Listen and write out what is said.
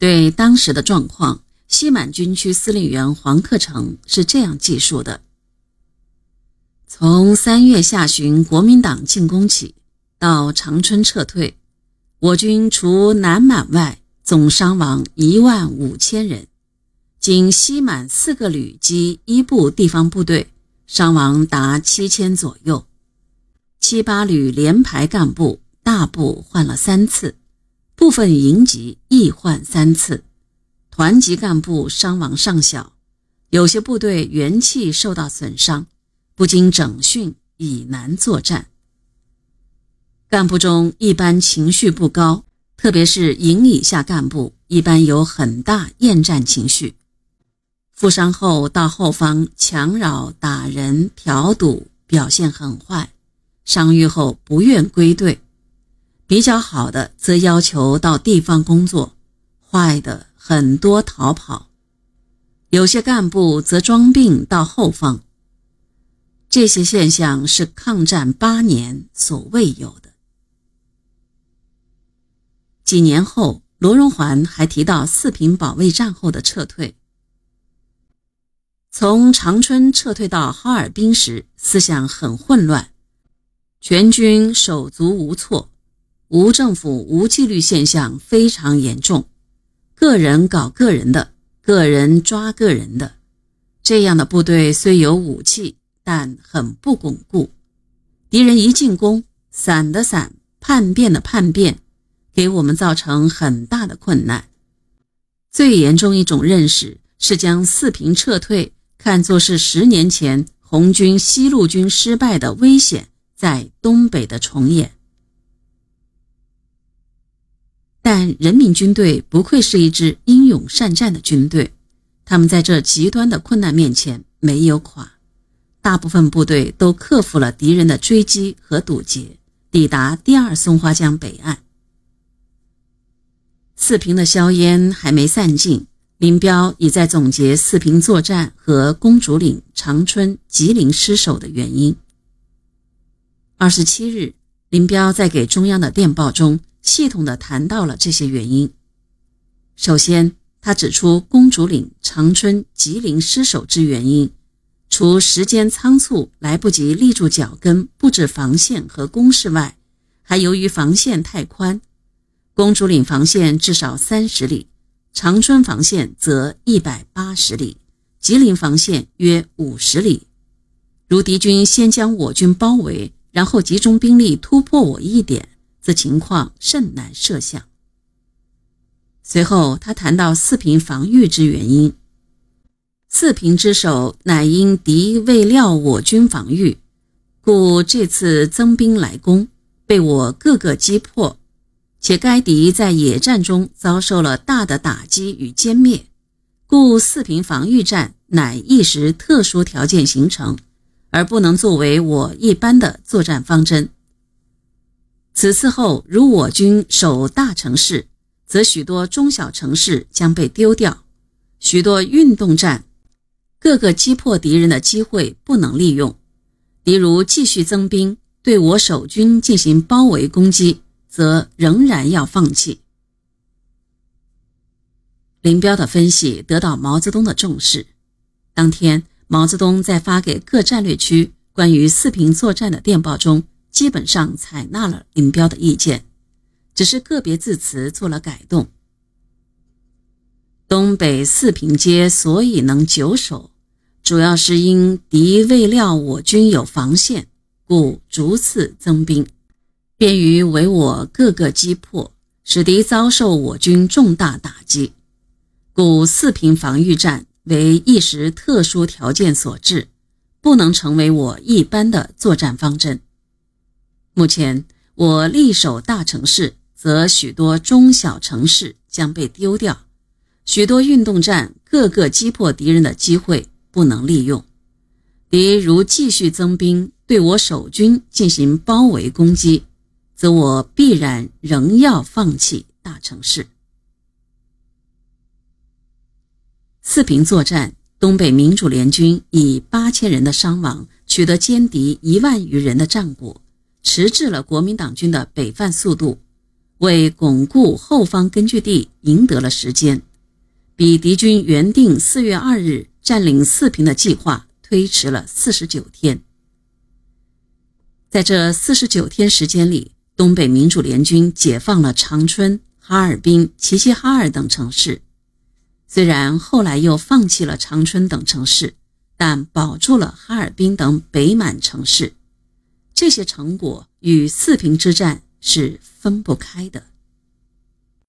对当时的状况，西满军区司令员黄克诚是这样记述的：从三月下旬国民党进攻起，到长春撤退，我军除南满外，总伤亡一万五千人。仅西满四个旅及一部地方部队，伤亡达七千左右。七八旅连排干部大部换了三次。部分营级易换三次，团级干部伤亡尚小，有些部队元气受到损伤，不经整训已难作战。干部中一般情绪不高，特别是营以下干部，一般有很大厌战情绪。负伤后到后方强扰打人、嫖赌，表现很坏；伤愈后不愿归队。比较好的则要求到地方工作，坏的很多逃跑，有些干部则装病到后方。这些现象是抗战八年所未有的。几年后，罗荣桓还提到四平保卫战后的撤退，从长春撤退到哈尔滨时，思想很混乱，全军手足无措。无政府、无纪律现象非常严重，个人搞个人的，个人抓个人的，这样的部队虽有武器，但很不巩固。敌人一进攻，散的散，叛变的叛变，给我们造成很大的困难。最严重一种认识是将四平撤退看作是十年前红军西路军失败的危险在东北的重演。但人民军队不愧是一支英勇善战的军队，他们在这极端的困难面前没有垮，大部分部队都克服了敌人的追击和堵截，抵达第二松花江北岸。四平的硝烟还没散尽，林彪已在总结四平作战和公主岭、长春、吉林失守的原因。二十七日，林彪在给中央的电报中。系统的谈到了这些原因。首先，他指出公主岭、长春、吉林失守之原因，除时间仓促来不及立住脚跟、布置防线和工事外，还由于防线太宽。公主岭防线至少三十里，长春防线则一百八十里，吉林防线约五十里。如敌军先将我军包围，然后集中兵力突破我一点。此情况甚难设想。随后，他谈到四平防御之原因：四平之守乃因敌未料我军防御，故这次增兵来攻，被我各个击破；且该敌在野战中遭受了大的打击与歼灭，故四平防御战乃一时特殊条件形成，而不能作为我一般的作战方针。此次后，如我军守大城市，则许多中小城市将被丢掉；许多运动战，各个击破敌人的机会不能利用。敌如继续增兵，对我守军进行包围攻击，则仍然要放弃。林彪的分析得到毛泽东的重视。当天，毛泽东在发给各战略区关于四平作战的电报中。基本上采纳了林彪的意见，只是个别字词做了改动。东北四平街所以能久守，主要是因敌未料我军有防线，故逐次增兵，便于为我各个击破，使敌遭受我军重大打击。故四平防御战为一时特殊条件所致，不能成为我一般的作战方针。目前我力守大城市，则许多中小城市将被丢掉，许多运动战各个击破敌人的机会不能利用。敌如继续增兵，对我守军进行包围攻击，则我必然仍要放弃大城市。四平作战，东北民主联军以八千人的伤亡，取得歼敌一万余人的战果。迟滞了国民党军的北犯速度，为巩固后方根据地赢得了时间，比敌军原定四月二日占领四平的计划推迟了四十九天。在这四十九天时间里，东北民主联军解放了长春、哈尔滨、齐齐哈尔等城市。虽然后来又放弃了长春等城市，但保住了哈尔滨等北满城市。这些成果与四平之战是分不开的。